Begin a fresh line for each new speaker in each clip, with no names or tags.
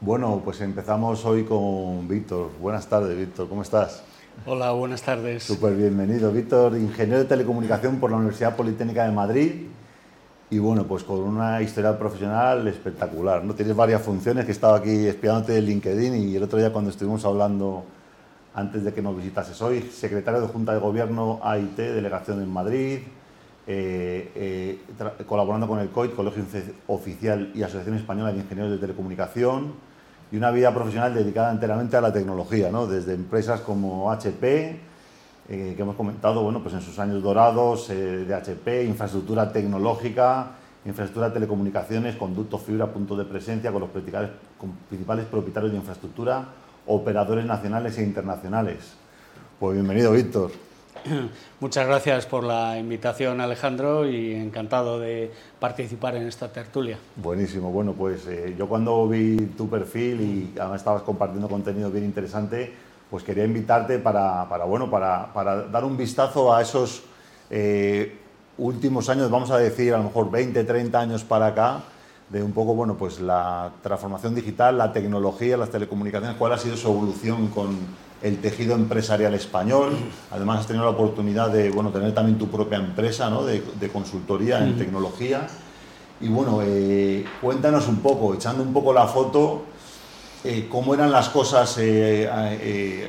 Bueno, pues empezamos hoy con Víctor. Buenas tardes, Víctor, ¿cómo estás?
Hola, buenas tardes.
Súper bienvenido, Víctor, ingeniero de telecomunicación por la Universidad Politécnica de Madrid y bueno, pues con una historia profesional espectacular. ¿no? Tienes varias funciones que he estado aquí espiándote de LinkedIn y el otro día cuando estuvimos hablando antes de que nos visitases hoy, secretario de Junta de Gobierno AIT, delegación en Madrid, eh, eh, colaborando con el COIT, Colegio Oficial y Asociación Española de Ingenieros de Telecomunicación, y una vida profesional dedicada enteramente a la tecnología, ¿no? desde empresas como HP, eh, que hemos comentado bueno, pues en sus años dorados eh, de HP, infraestructura tecnológica, infraestructura de telecomunicaciones, conducto fibra, punto de presencia con los principales propietarios de infraestructura, operadores nacionales e internacionales. Pues bienvenido, Víctor.
Muchas gracias por la invitación, Alejandro, y encantado de participar en esta tertulia.
Buenísimo. Bueno, pues eh, yo cuando vi tu perfil y además estabas compartiendo contenido bien interesante, pues quería invitarte para, bueno, para, dar un vistazo a esos eh, últimos años, vamos a decir a lo mejor 20, 30 años para acá, de un poco, bueno, pues la transformación digital, la tecnología, las telecomunicaciones, cuál ha sido su evolución con el tejido empresarial español. Además, has tenido la oportunidad de bueno, tener también tu propia empresa ¿no? de, consultoría en tecnología. Y bueno, eh, cuéntanos un poco, echando un poco la foto, eh, cómo eran las cosas, eh,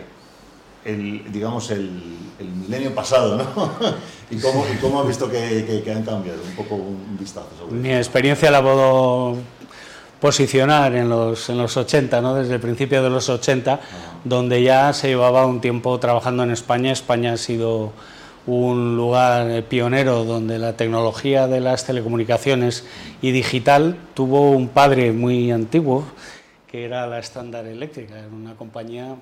el, digamos, el, milenio pasado, ¿no? y, cómo, y cómo has visto que, que, han cambiado. Un poco un vistazo sobre
Mi experiencia la puedo posicionar en los, en los 80, ¿no? desde el principio de los 80, donde ya se llevaba un tiempo trabajando en España. España ha sido un lugar pionero donde la tecnología de las telecomunicaciones y digital tuvo un padre muy antiguo, que era la Standard Electric, una compañía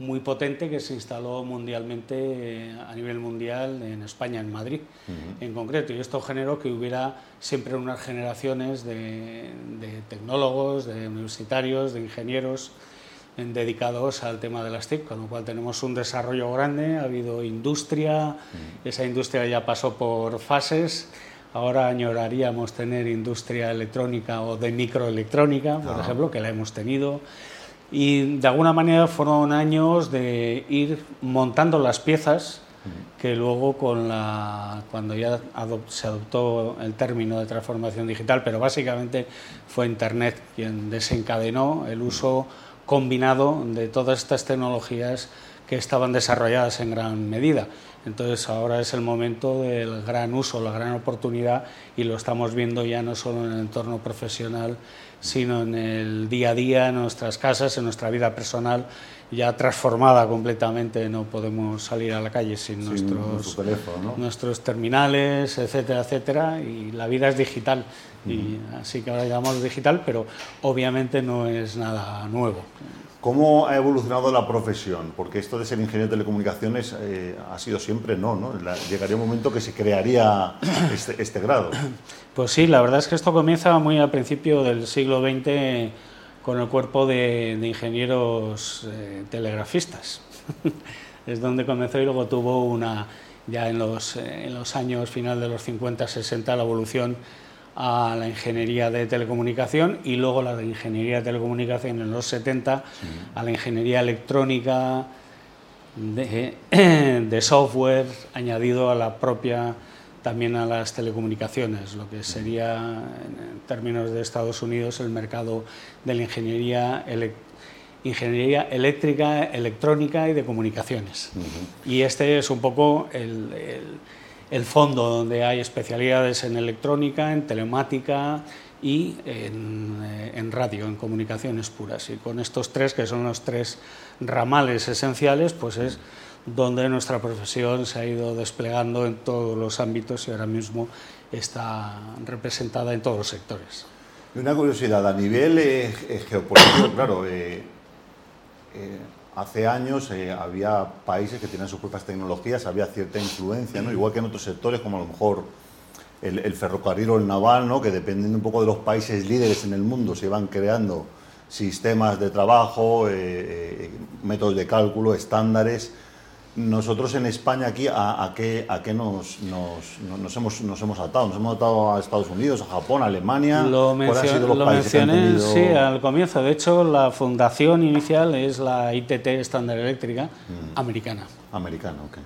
muy potente que se instaló mundialmente eh, a nivel mundial en España, en Madrid en concreto. Y esto generó que hubiera siempre unas generaciones de, tecnólogos, de universitarios, de ingenieros dedicados al tema de las TIC, con lo cual tenemos un desarrollo grande, ha habido industria, esa industria ya pasó por fases. Ahora añoraríamos tener industria electrónica o de microelectrónica, por ah. ejemplo, que la hemos tenido. Y de alguna manera fueron años de ir montando las piezas que luego cuando ya se adoptó el término de transformación digital, pero básicamente fue Internet quien desencadenó el uso combinado de todas estas tecnologías que estaban desarrolladas en gran medida. Entonces ahora es el momento del gran uso, la gran oportunidad y lo estamos viendo ya no solo en el entorno profesional, sino en el día a día, en nuestras casas, en nuestra vida personal, ya transformada completamente. No podemos salir a la calle sin, nuestros, nuestros terminales, etcétera, etcétera. Y la vida es digital. y así que ahora llamamos digital, pero obviamente no es nada nuevo.
¿Cómo ha evolucionado la profesión? Porque esto de ser ingeniero de telecomunicaciones eh, ha sido siempre no, ¿no? llegaría un momento que se crearía este, este, grado.
Pues sí, la verdad es que esto comienza muy al principio del siglo XX con el cuerpo de, ingenieros eh, telegrafistas. es donde comenzó y luego tuvo una, ya en los, eh, en los años final de los 50, 60, la evolución a la ingeniería de telecomunicación y luego la de ingeniería de telecomunicación en los 70 a la ingeniería electrónica de, software añadido a la propia también a las telecomunicaciones, lo que sería en términos de Estados Unidos el mercado de la ingeniería, ingeniería eléctrica, electrónica y de comunicaciones. Y este es un poco el el fondo, donde hay especialidades en electrónica, en telemática y en, eh, radio, en comunicaciones puras. Y con estos tres, que son los tres ramales esenciales, pues es donde nuestra profesión se ha ido desplegando en todos los ámbitos y ahora mismo está representada en todos los sectores.
Y una curiosidad, a nivel eh, geopolítico, claro, eh, hace años eh, había países que tenían sus propias tecnologías, había cierta influencia, ¿no? igual que en otros sectores como a lo mejor el, ferrocarril o el naval, ¿no? que dependiendo un poco de los países líderes en el mundo se van creando sistemas de trabajo, eh, eh, métodos de cálculo, estándares. Nosotros en España aquí, ¿a, qué, a qué nos, nos, hemos, nos hemos atado? Nos hemos atado a Estados Unidos, a Japón, a Alemania.
Lo, mencioné sí, al comienzo. De hecho, la fundación inicial es la ITT Standard Eléctrica mm. americana.
Americana, ok.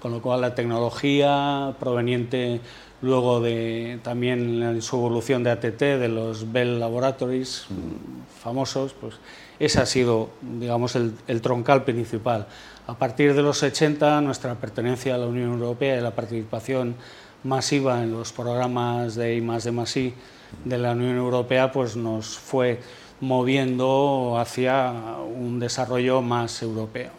Con lo cual la tecnología proveniente luego de también en su evolución de ATT, de los Bell Laboratories mm. famosos, pues ese ha sido, digamos, el, el troncal principal. A partir de los 80, nuestra pertenencia a la Unión Europea y la participación masiva en los programas de I de de la Unión Europea pues nos fue moviendo hacia un desarrollo más europeo.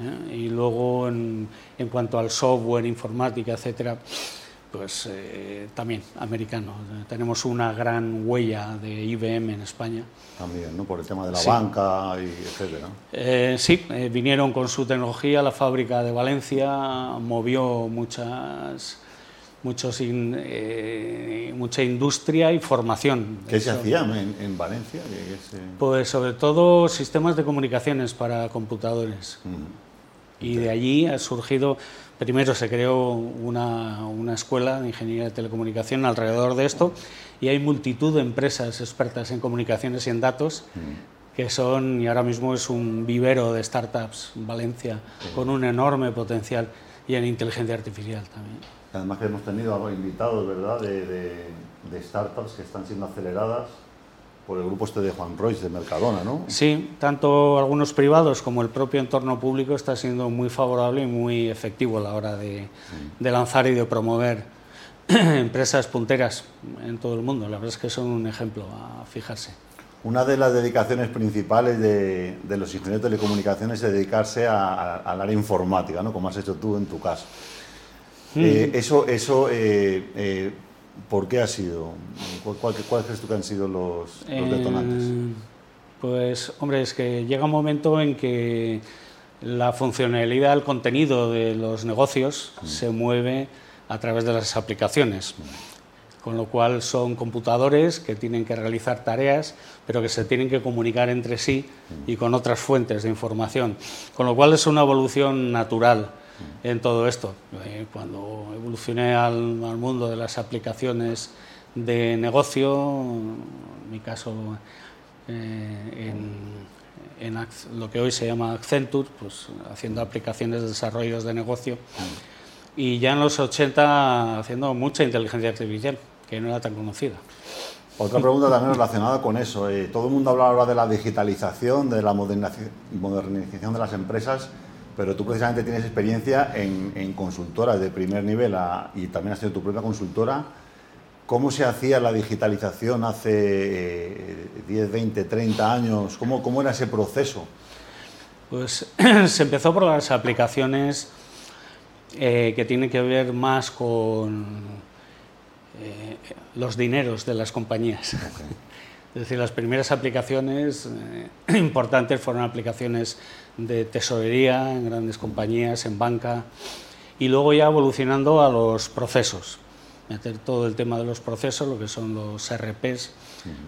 ¿eh? Y luego, en, en, cuanto al software, informática, etcétera, pues eh, también americano. Tenemos una gran huella de IBM en España.
También, ¿no? Por el tema de la banca y etcétera.
Eh, sí, eh, vinieron con su tecnología, la fábrica de Valencia movió muchas muchos mucha industria y formación.
¿Qué se hacía en, Valencia?
Pues sobre todo sistemas de comunicaciones para computadores. Y de allí ha surgido Primero se creó una, una, escuela de ingeniería de telecomunicación alrededor de esto y hay multitud de empresas expertas en comunicaciones y en datos mm. que son, y ahora mismo es un vivero de startups Valencia con un enorme potencial y en inteligencia artificial también.
Además que hemos tenido invitados, ¿verdad?, de, de, de startups que están siendo aceleradas por el grupo este de Juan Royce de Mercadona, ¿no?
Sí, tanto algunos privados como el propio entorno público está siendo muy favorable y muy efectivo a la hora de, lanzar y de promover empresas punteras en todo el mundo. La verdad es que son un ejemplo a fijarse.
Una de las dedicaciones principales de, los ingenieros de telecomunicaciones es dedicarse al área informática, ¿no? como has hecho tú en tu caso. Mm. Eh, eso eso eh, eh, ¿Por qué ha sido? ¿Cuáles cuál crees tú que han sido los, detonantes?
pues, hombre, es que llega un momento en que la funcionalidad, el contenido de los negocios mm. se mueve a través de las aplicaciones. Con lo cual son computadores que tienen que realizar tareas, pero que se tienen que comunicar entre sí mm. y con otras fuentes de información. Con lo cual es una evolución natural en todo esto. Eh, cuando evolucioné al, mundo de las aplicaciones de negocio, en mi caso eh, en, lo que hoy se llama Accenture, pues haciendo aplicaciones de desarrollos de negocio, y ya en los 80 haciendo mucha inteligencia artificial, que no era tan conocida.
Otra pregunta también relacionada con eso. Eh, todo el mundo habla ahora de la digitalización, de la modernización de las empresas pero tú precisamente tienes experiencia en, consultoras de primer nivel y también has tenido tu propia consultora. ¿Cómo se hacía la digitalización hace 10, 20, 30 años? ¿Cómo, cómo era ese proceso?
Pues se empezó por las aplicaciones eh, que tienen que ver más con eh, los dineros de las compañías. Es decir, las primeras aplicaciones eh, importantes fueron aplicaciones de tesorería en grandes compañías, en banca, y luego ya evolucionando a los procesos, meter todo el tema de los procesos, lo que son los RPs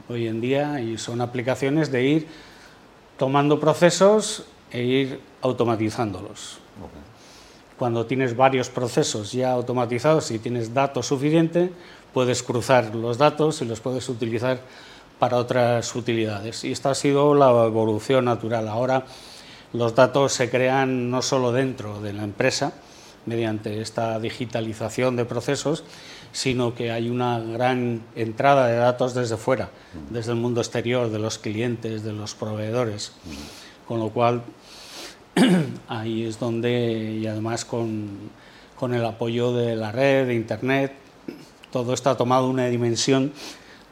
hoy en día, y son aplicaciones de ir tomando procesos e ir automatizándolos. Cuando tienes varios procesos ya automatizados y tienes datos suficiente, puedes cruzar los datos y los puedes utilizar para otras utilidades. Y esta ha sido la evolución natural. Ahora los datos se crean no solo dentro de la empresa, mediante esta digitalización de procesos, sino que hay una gran entrada de datos desde fuera, desde el mundo exterior, de los clientes, de los proveedores. Con lo cual, ahí es donde, y además con, con el apoyo de la red, de Internet, todo esto ha tomado una dimensión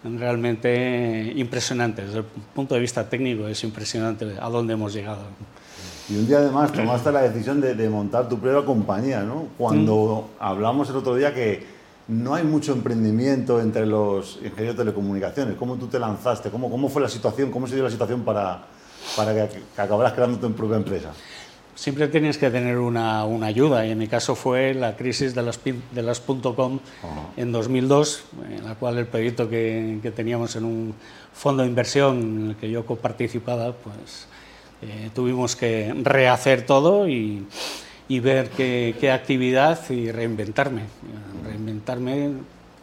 realmente impresionante. Desde el punto de vista técnico es impresionante a dónde hemos llegado.
Y un día además tomaste la decisión de, montar tu propia compañía, ¿no? Cuando mm. hablamos el otro día que no hay mucho emprendimiento entre los ingenieros de telecomunicaciones. ¿Cómo tú te lanzaste? ¿Cómo, cómo fue la situación? ¿Cómo se dio la situación para, para que, que acabaras creando tu propia empresa?
siempre tienes que tener una, una, ayuda y en mi caso fue la crisis de las, de las .com en 2002, en la cual el proyecto que, que, teníamos en un fondo de inversión en el que yo coparticipaba, pues Eh, tuvimos que rehacer todo y, ver qué, actividad y reinventarme, reinventarme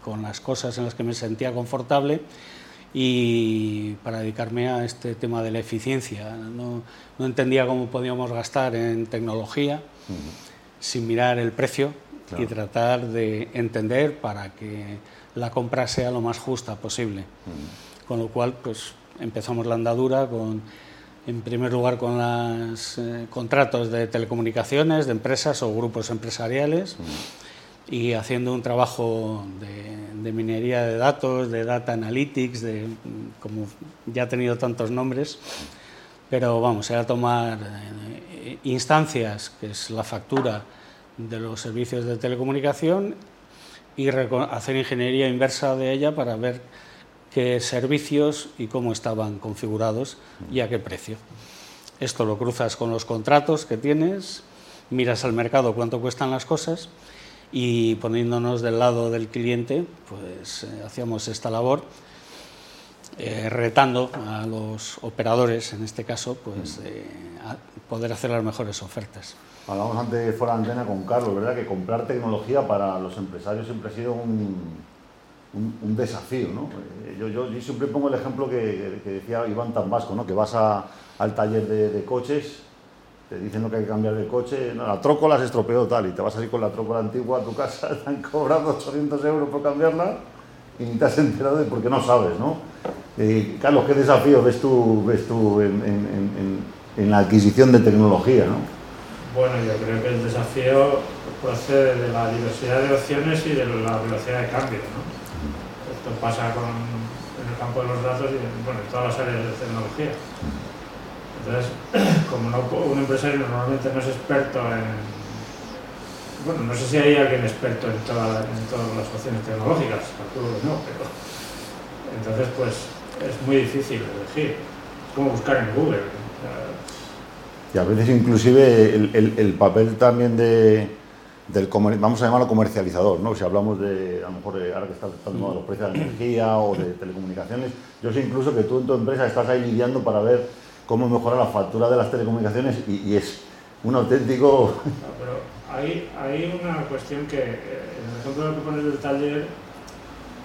con las cosas en las que me sentía confortable y para dedicarme a este tema de la eficiencia. No, entendía cómo podíamos gastar en tecnología sin mirar el precio y tratar de entender para que la compra sea lo más justa posible. Con lo cual, pues empezamos la andadura con en primer lugar con los eh, contratos de telecomunicaciones, de empresas o grupos empresariales y haciendo un trabajo de, minería de datos, de data analytics, de, como ya ha tenido tantos nombres, pero vamos, era tomar eh, instancias, que es la factura de los servicios de telecomunicación, y hacer ingeniería inversa de ella para ver qué servicios y cómo estaban configurados y a qué precio. Esto lo cruzas con los contratos que tienes, miras al mercado cuánto cuestan las cosas y poniéndonos del lado del cliente, pues eh, hacíamos esta labor eh, retando a los operadores, en este caso, pues eh, a poder hacer las mejores ofertas.
Hablamos antes fuera de antena con Carlos, ¿verdad? Que comprar tecnología para los empresarios siempre ha sido un, desafío, ¿no? Yo, yo, yo, siempre pongo el ejemplo que, decía Iván Tambasco, ¿no? Que vas a, al taller de, coches te dicen lo que hay que cambiar de coche, no, la trócola se estropeó tal, y te vas a ir con la trócola antigua a tu casa, están cobrando 800 euros por cambiarla y ni te has enterado de porque no sabes, ¿no? Eh, Carlos, ¿qué desafío ves tú, ves tú en, la adquisición de tecnología, ¿no?
Bueno, yo creo que el desafío procede de la diversidad de opciones y de la velocidad de cambio, ¿no? Pasa con, en el campo de los datos y bueno, en todas las áreas de tecnología. Entonces, como un empresario normalmente no es experto en... Bueno, no sé si hay alguien experto en, todas las opciones tecnológicas, calculo que no, pero... Entonces, pues es muy difícil elegir. Es como buscar en Google.
Y a veces inclusive el, papel también de, del vamos a llamarlo comercializador, ¿no? Si hablamos de, a lo mejor ahora que está tratando los precios de la energía o de telecomunicaciones, yo sé incluso que tú en tu empresa estás ahí lidiando para ver cómo mejorar la factura de las telecomunicaciones y, es un auténtico...
pero hay, hay, una cuestión que, eh, en el ejemplo que pones del taller,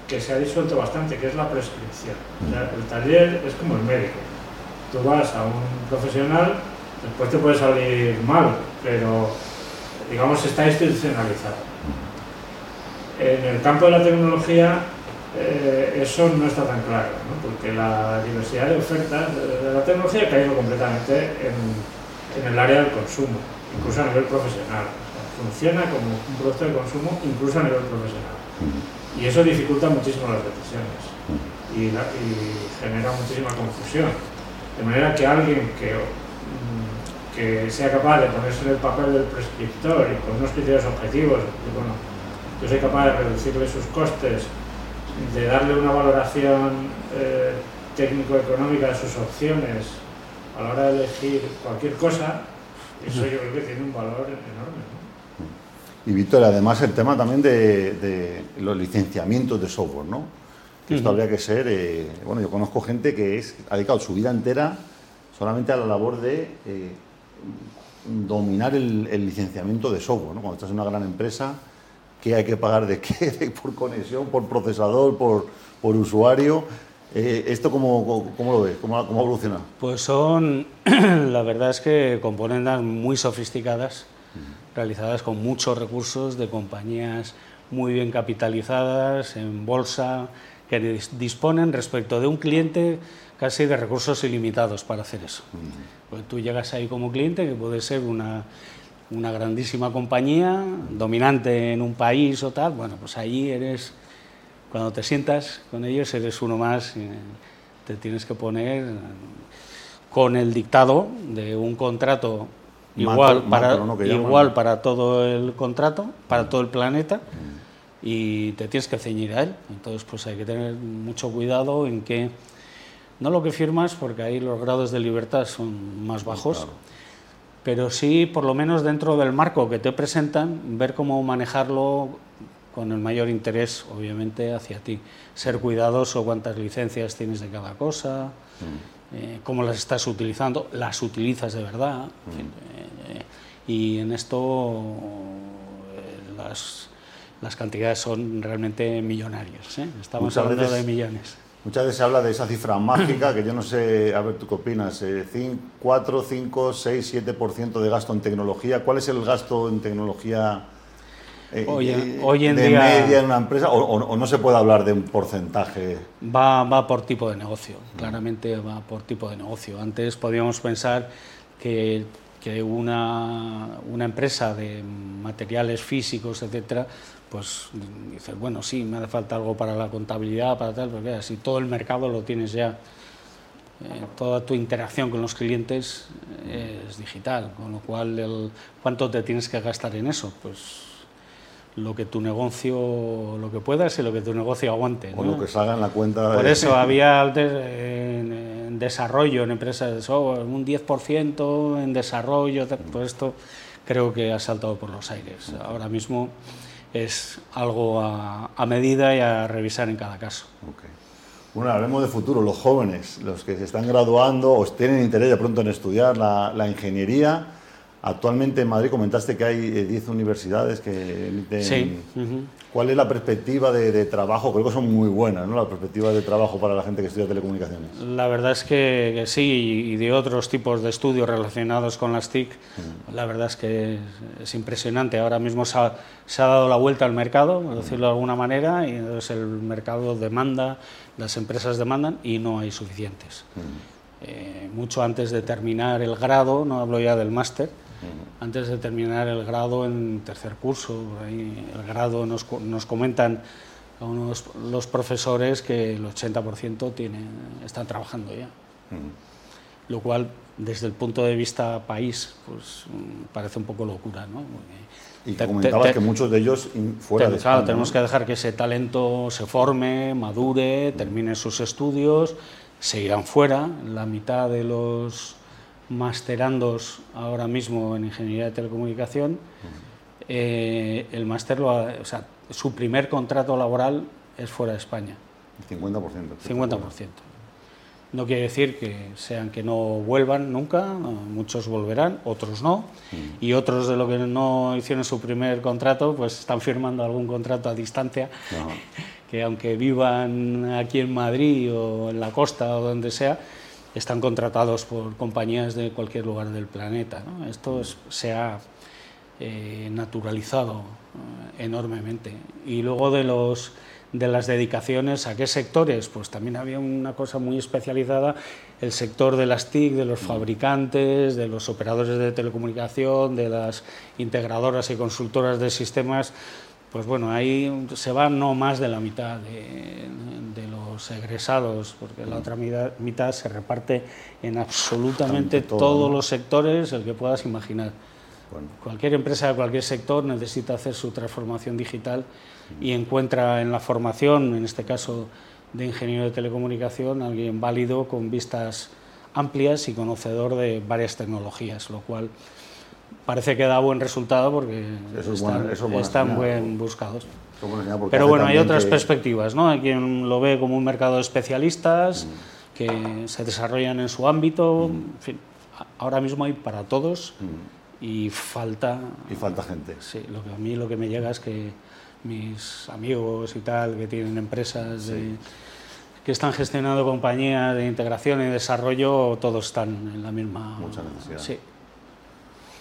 que se ha disuelto bastante, que es la prescripción. el taller es como el médico. Tú vas a un profesional, después te puede salir mal, pero digamos está institucionalizado. En el campo de la tecnología eh, eso no está tan claro, porque la diversidad de ofertas de la tecnología ha caído completamente en, el área del consumo, incluso a nivel profesional. funciona como un producto de consumo incluso a nivel profesional. Y eso dificulta muchísimo las decisiones y, genera muchísima confusión. De manera que alguien que, que sea capaz de ponerse en el papel del prescriptor y con unos criterios objetivos, bueno, yo soy capaz de reducirle sus costes de darle una valoración eh, técnico-económica de sus opciones a la hora de elegir cualquier cosa, eso yo creo que tiene un valor enorme.
Y Víctor, además el tema también de, los licenciamientos de software, ¿no? Que esto habría que ser, eh, bueno, yo conozco gente que es, ha dedicado su vida entera solamente a la labor de eh, dominar el, el, licenciamiento de software, ¿no? Cuando estás en una gran empresa, qué hay que pagar de qué, por conexión, por procesador, por, por usuario. Eh, ¿Esto cómo, cómo, lo ves? ¿Cómo, ¿Cómo evoluciona?
Pues son, la verdad es que componentes muy sofisticadas, realizadas con muchos recursos de compañías muy bien capitalizadas, en bolsa, que disponen respecto de un cliente casi de recursos ilimitados para hacer eso. Pues tú llegas ahí como cliente, que puede ser una una grandísima compañía, dominante en un país o tal, bueno, pues ahí eres, cuando te sientas con ellos, eres uno más, te tienes que poner con el dictado de un contrato igual, para, igual para todo el contrato, para todo el planeta, y te tienes que ceñir a él. Entonces, pues hay que tener mucho cuidado en que, no lo que firmas, porque ahí los grados de libertad son más bajos pero sí, por lo menos dentro del marco que te presentan, ver cómo manejarlo con el mayor interés, obviamente, hacia ti. Ser cuidadoso cuántas licencias tienes de cada cosa eh, cómo las estás utilizando, las utilizas de verdad. Eh, y en esto eh, las, las, cantidades son realmente millonarias. Estamos hablando de millones.
Muchas veces se habla de esa cifra mágica, que yo no sé, a ver, ¿tú qué opinas? 4, 5, 6, 7% de gasto en tecnología. ¿Cuál es el gasto en tecnología
eh, hoy, en
de media en una empresa o, no se puede hablar de un porcentaje?
Va, va por tipo de negocio, claramente va por tipo de negocio. Antes podíamos pensar que, que una, una, empresa de materiales físicos, etcétera, pues dices, bueno, sí, me hace falta algo para la contabilidad, para tal, porque si todo el mercado lo tienes ya, eh, toda tu interacción con los clientes es digital, con lo cual, el, ¿cuánto te tienes que gastar en eso? Pues lo que tu negocio, lo que puedas y lo que tu negocio aguante.
O lo que salga en la cuenta.
Por eso había en, desarrollo, en empresas de software, un 10% en desarrollo, todo esto creo que ha saltado por los aires. Ahora mismo es algo a, medida y a revisar en cada caso.
Bueno, hablemos de futuro, los jóvenes, los que se están graduando o tienen interés de pronto en estudiar la ingeniería Actualmente en Madrid comentaste que hay 10 eh, universidades que emiten...
Sí.
¿Cuál es la perspectiva de, trabajo? Creo que son muy buenas, ¿no? La perspectiva de trabajo para la gente que estudia telecomunicaciones.
La verdad es que, sí, y de otros tipos de estudios relacionados con las TIC, la verdad es que es, impresionante. Ahora mismo se ha, dado la vuelta al mercado, por decirlo de alguna manera, y entonces el mercado demanda, las empresas demandan y no hay suficientes. Eh, mucho antes de terminar el grado, no hablo ya del máster, antes de terminar el grado en tercer curso. Ahí el grado nos, nos comentan a unos, los profesores que el 80% tienen, están trabajando ya. Lo cual, desde el punto de vista país, pues parece un poco locura. ¿no?
y te, comentabas que muchos de ellos fuera de
España, tenemos que dejar que ese talento se forme, madure, termine sus estudios, se irán fuera. La mitad de los masterandos ahora mismo en ingeniería de telecomunicación, eh, el máster, o sea, su primer contrato laboral es fuera de España.
50%.
50%. No quiere decir que sean que no vuelvan nunca, muchos volverán, otros no, y otros de los que no hicieron su primer contrato, pues están firmando algún contrato a distancia, que aunque vivan aquí en Madrid o en la costa o donde sea, están contratados por compañías de cualquier lugar del planeta. Esto se ha eh, naturalizado eh, enormemente. Y luego de, los, de las dedicaciones, ¿a qué sectores? Pues también había una cosa muy especializada, el sector de las TIC, de los mm. fabricantes, de los operadores de telecomunicación, de las integradoras y consultoras de sistemas, pues bueno, ahí se va no más de la mitad de, los egresados, porque la otra mitad, se reparte en absolutamente todos los sectores, el que puedas imaginar. Cualquier empresa de cualquier sector necesita hacer su transformación digital y encuentra en la formación, en este caso de ingeniero de telecomunicación, alguien válido con vistas amplias y conocedor de varias tecnologías, lo cual parece que da buen resultado porque están, buen buscados. Pero bueno, hay otras perspectivas, ¿no? Hay quien lo ve como un mercado de especialistas mm. que se desarrollan en su ámbito. Mm. ahora mismo hay para todos mm. y falta...
Y falta gente.
Sí, lo que a mí lo que me llega es que mis amigos y tal, que tienen empresas que están gestionando compañías de integración y desarrollo, todos están en la misma...
Mucha necesidad.
Sí.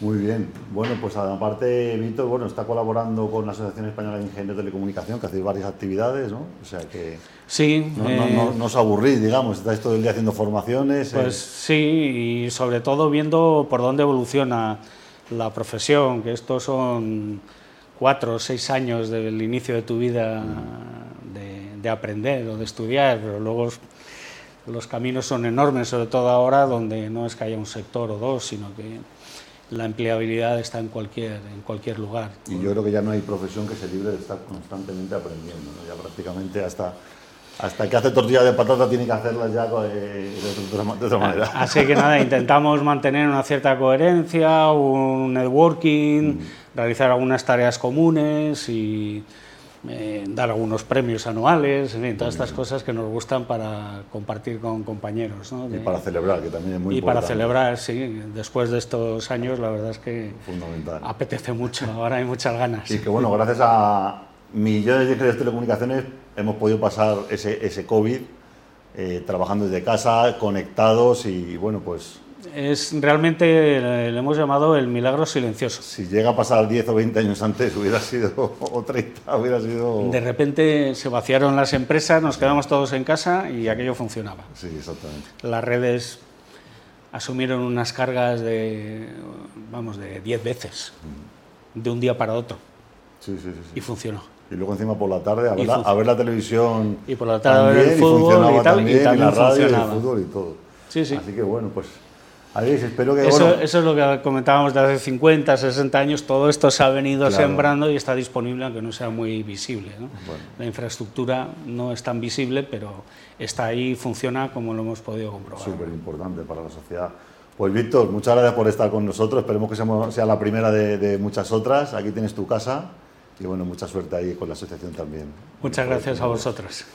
Muy bien. Bueno, pues aparte, Víctor, bueno, está colaborando con la Asociación Española de Ingenieros de Telecomunicación, que hace varias actividades, ¿no? O sea que...
Sí.
No, no, no, os aburrís, digamos, estáis todo el día haciendo formaciones.
Eh. Pues sí, y sobre todo viendo por dónde evoluciona la profesión, que estos son cuatro o seis años del inicio de tu vida de, de aprender o de estudiar, pero luego los caminos son enormes, sobre todo ahora, donde no es que haya un sector o dos, sino que la empleabilidad está en cualquier, en cualquier lugar.
Y yo creo que ya no hay profesión que se libre de estar constantemente aprendiendo, ya prácticamente hasta, hasta que hace tortilla de patata tiene que hacerlas ya eh, de, otra, manera.
Así que nada, intentamos mantener una cierta coherencia, un networking, mm. realizar algunas tareas comunes y, eh, dar algunos premios anuales, en fin, todas estas cosas que nos gustan para compartir con compañeros. ¿no?
Y para celebrar, que también es muy
y para
importante.
celebrar, sí, después de estos años, la verdad es que
Fundamental.
apetece mucho, ahora hay muchas ganas.
Y que bueno, gracias a millones de ingenieros de telecomunicaciones hemos podido pasar ese, ese COVID eh, trabajando desde casa, conectados y bueno, pues
Es realmente, eh, le hemos llamado el milagro silencioso.
si llega a pasar 10 o 20 años antes hubiera sido, o 30, hubiera sido...
De repente se vaciaron las empresas, nos quedamos todos en casa y aquello funcionaba.
Sí, exactamente.
Las redes asumieron unas cargas de, vamos, de 10 veces, de un día para otro,
Sí, sí, sí, sí.
y funcionó.
Y luego encima por la tarde a
Y
ver, la, a ver la televisión.
Y por la tarde a ver el
también,
fútbol y
funcionaba
tal, y
también,
también
la radio, y el fútbol y todo.
Sí, sí.
Así que bueno, pues Alex, espero que
Eso,
bueno,
eso es lo que comentábamos de hace 50, 60 años, todo esto se ha venido
Claro.
sembrando y está disponible, aunque no sea muy visible. ¿no?
Bueno.
La infraestructura no es tan visible, pero está ahí y funciona como lo hemos podido comprobar.
súper importante para la sociedad. Pues Víctor, muchas gracias por estar con nosotros. Esperemos que seamos- sea la primera de, de muchas otras. Aquí tienes tu casa y bueno, mucha suerte ahí con la asociación también.
Muchas gracias a vosotros.